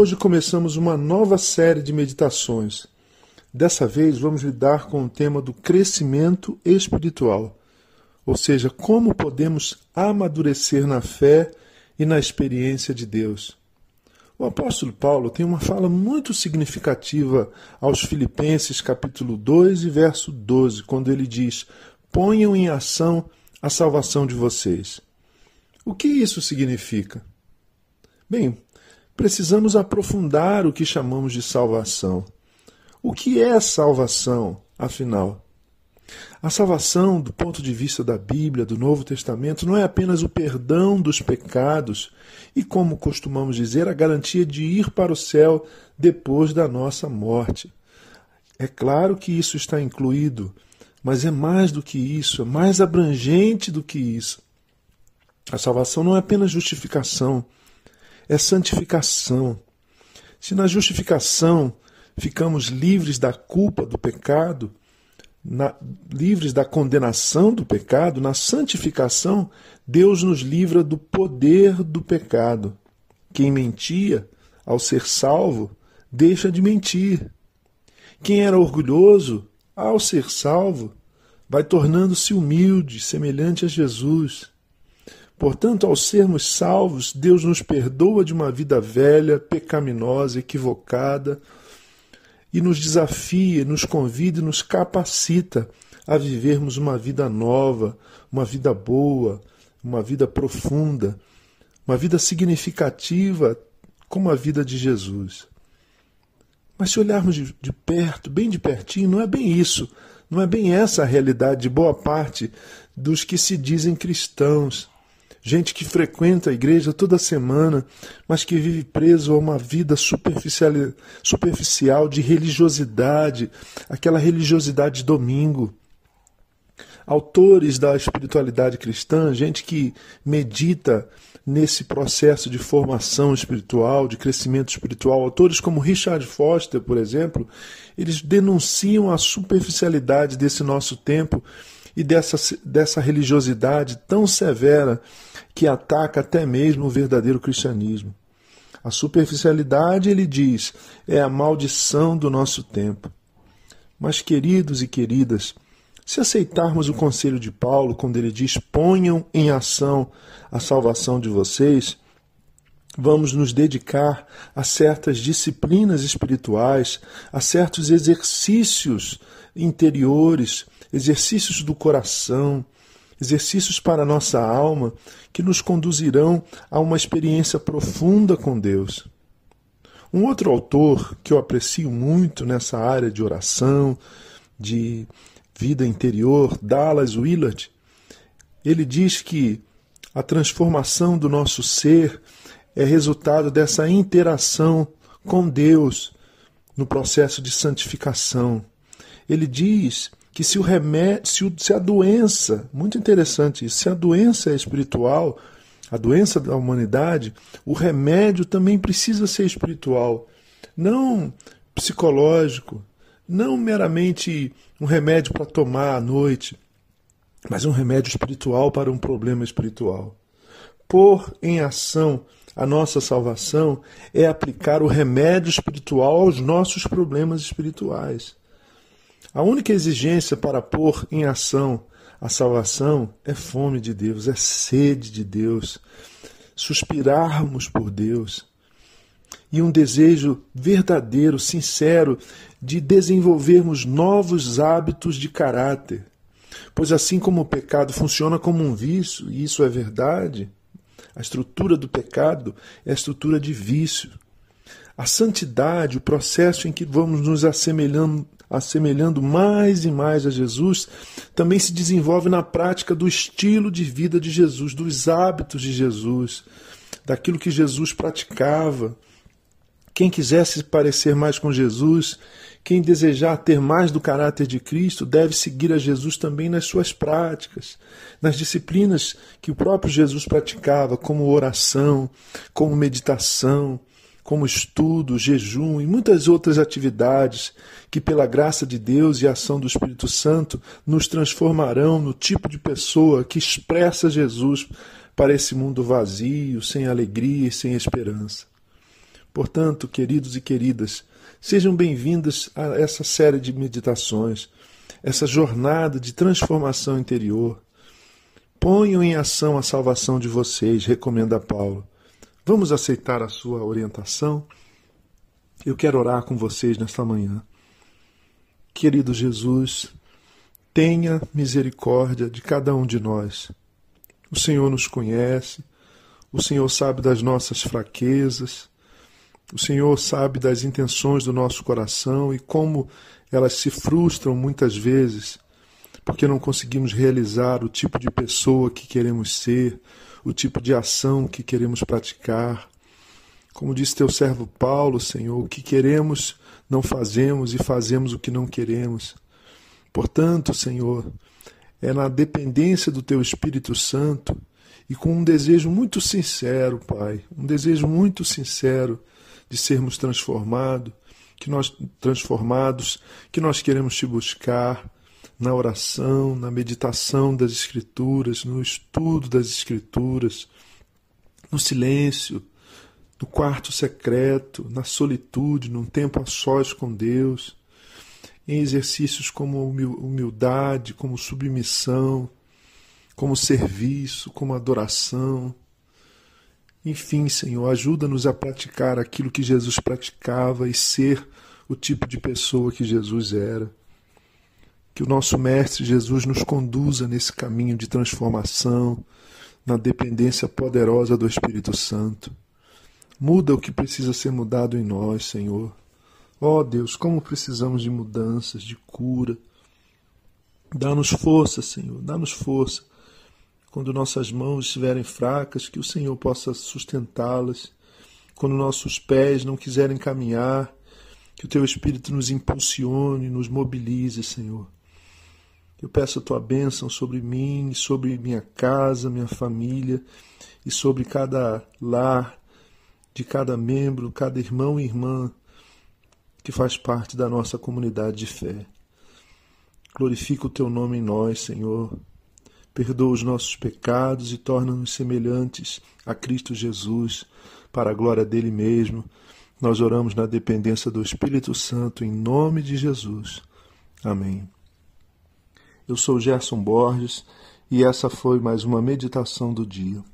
Hoje começamos uma nova série de meditações. Dessa vez vamos lidar com o tema do crescimento espiritual, ou seja, como podemos amadurecer na fé e na experiência de Deus. O apóstolo Paulo tem uma fala muito significativa aos Filipenses, capítulo 2 e verso 12, quando ele diz: Ponham em ação a salvação de vocês. O que isso significa? Bem, precisamos aprofundar o que chamamos de salvação. O que é salvação, afinal? A salvação, do ponto de vista da Bíblia, do Novo Testamento, não é apenas o perdão dos pecados e, como costumamos dizer, a garantia de ir para o céu depois da nossa morte. É claro que isso está incluído, mas é mais do que isso, é mais abrangente do que isso. A salvação não é apenas justificação, é santificação. Se na justificação ficamos livres da culpa do pecado, na, livres da condenação do pecado, na santificação, Deus nos livra do poder do pecado. Quem mentia, ao ser salvo, deixa de mentir. Quem era orgulhoso, ao ser salvo, vai tornando-se humilde, semelhante a Jesus. Portanto, ao sermos salvos, Deus nos perdoa de uma vida velha, pecaminosa, equivocada, e nos desafia, nos convida e nos capacita a vivermos uma vida nova, uma vida boa, uma vida profunda, uma vida significativa como a vida de Jesus. Mas se olharmos de, perto, bem de pertinho, não é bem isso, não é bem essa a realidade de boa parte dos que se dizem cristãos gente que frequenta a igreja toda semana, mas que vive preso a uma vida superficial, superficial de religiosidade, aquela religiosidade de domingo. Autores da espiritualidade cristã, gente que medita nesse processo de formação espiritual, de crescimento espiritual. Autores como Richard Foster, por exemplo, eles denunciam a superficialidade desse nosso tempo e dessa, dessa religiosidade tão severa que ataca até mesmo o verdadeiro cristianismo. A superficialidade, ele diz, é a maldição do nosso tempo. Mas, queridos e queridas, se aceitarmos o conselho de Paulo, quando ele diz: ponham em ação a salvação de vocês, vamos nos dedicar a certas disciplinas espirituais, a certos exercícios interiores, exercícios do coração, exercícios para a nossa alma que nos conduzirão a uma experiência profunda com Deus. Um outro autor que eu aprecio muito nessa área de oração, de vida interior, Dallas Willard, ele diz que a transformação do nosso ser é resultado dessa interação com Deus no processo de santificação. Ele diz que se o remédio, se, a doença, muito interessante isso, se a doença é espiritual, a doença da humanidade, o remédio também precisa ser espiritual, não psicológico, não meramente um remédio para tomar à noite, mas um remédio espiritual para um problema espiritual. Pôr em ação a nossa salvação é aplicar o remédio espiritual aos nossos problemas espirituais. A única exigência para pôr em ação a salvação é fome de Deus, é sede de Deus, suspirarmos por Deus e um desejo verdadeiro, sincero, de desenvolvermos novos hábitos de caráter. Pois assim como o pecado funciona como um vício, e isso é verdade, a estrutura do pecado é a estrutura de vício. A santidade, o processo em que vamos nos assemelhando, assemelhando mais e mais a Jesus, também se desenvolve na prática do estilo de vida de Jesus, dos hábitos de Jesus, daquilo que Jesus praticava. Quem quiser se parecer mais com Jesus, quem desejar ter mais do caráter de Cristo, deve seguir a Jesus também nas suas práticas, nas disciplinas que o próprio Jesus praticava, como oração, como meditação, como estudo, jejum e muitas outras atividades que, pela graça de Deus e a ação do Espírito Santo, nos transformarão no tipo de pessoa que expressa Jesus para esse mundo vazio, sem alegria e sem esperança. Portanto, queridos e queridas, sejam bem-vindos a essa série de meditações, essa jornada de transformação interior. Ponham em ação a salvação de vocês, recomenda Paulo. Vamos aceitar a sua orientação? Eu quero orar com vocês nesta manhã. Querido Jesus, tenha misericórdia de cada um de nós. O Senhor nos conhece, o Senhor sabe das nossas fraquezas, o Senhor sabe das intenções do nosso coração e como elas se frustram muitas vezes porque não conseguimos realizar o tipo de pessoa que queremos ser, o tipo de ação que queremos praticar. Como disse teu servo Paulo, Senhor, o que queremos não fazemos e fazemos o que não queremos. Portanto, Senhor, é na dependência do teu Espírito Santo e com um desejo muito sincero, Pai, um desejo muito sincero de sermos transformados, que nós transformados, que nós queremos te buscar na oração, na meditação das Escrituras, no estudo das Escrituras, no silêncio, no quarto secreto, na solitude, num tempo a sós com Deus, em exercícios como humildade, como submissão, como serviço, como adoração. Enfim, Senhor, ajuda-nos a praticar aquilo que Jesus praticava e ser o tipo de pessoa que Jesus era. Que o nosso Mestre Jesus nos conduza nesse caminho de transformação, na dependência poderosa do Espírito Santo. Muda o que precisa ser mudado em nós, Senhor. Ó oh, Deus, como precisamos de mudanças, de cura. Dá-nos força, Senhor, dá-nos força. Quando nossas mãos estiverem fracas, que o Senhor possa sustentá-las. Quando nossos pés não quiserem caminhar, que o Teu Espírito nos impulsione, nos mobilize, Senhor. Eu peço a tua bênção sobre mim, sobre minha casa, minha família e sobre cada lar, de cada membro, cada irmão e irmã que faz parte da nossa comunidade de fé. Glorifica o teu nome em nós, Senhor. Perdoa os nossos pecados e torna-nos semelhantes a Cristo Jesus, para a glória dele mesmo. Nós oramos na dependência do Espírito Santo, em nome de Jesus. Amém. Eu sou Gerson Borges e essa foi mais uma meditação do dia.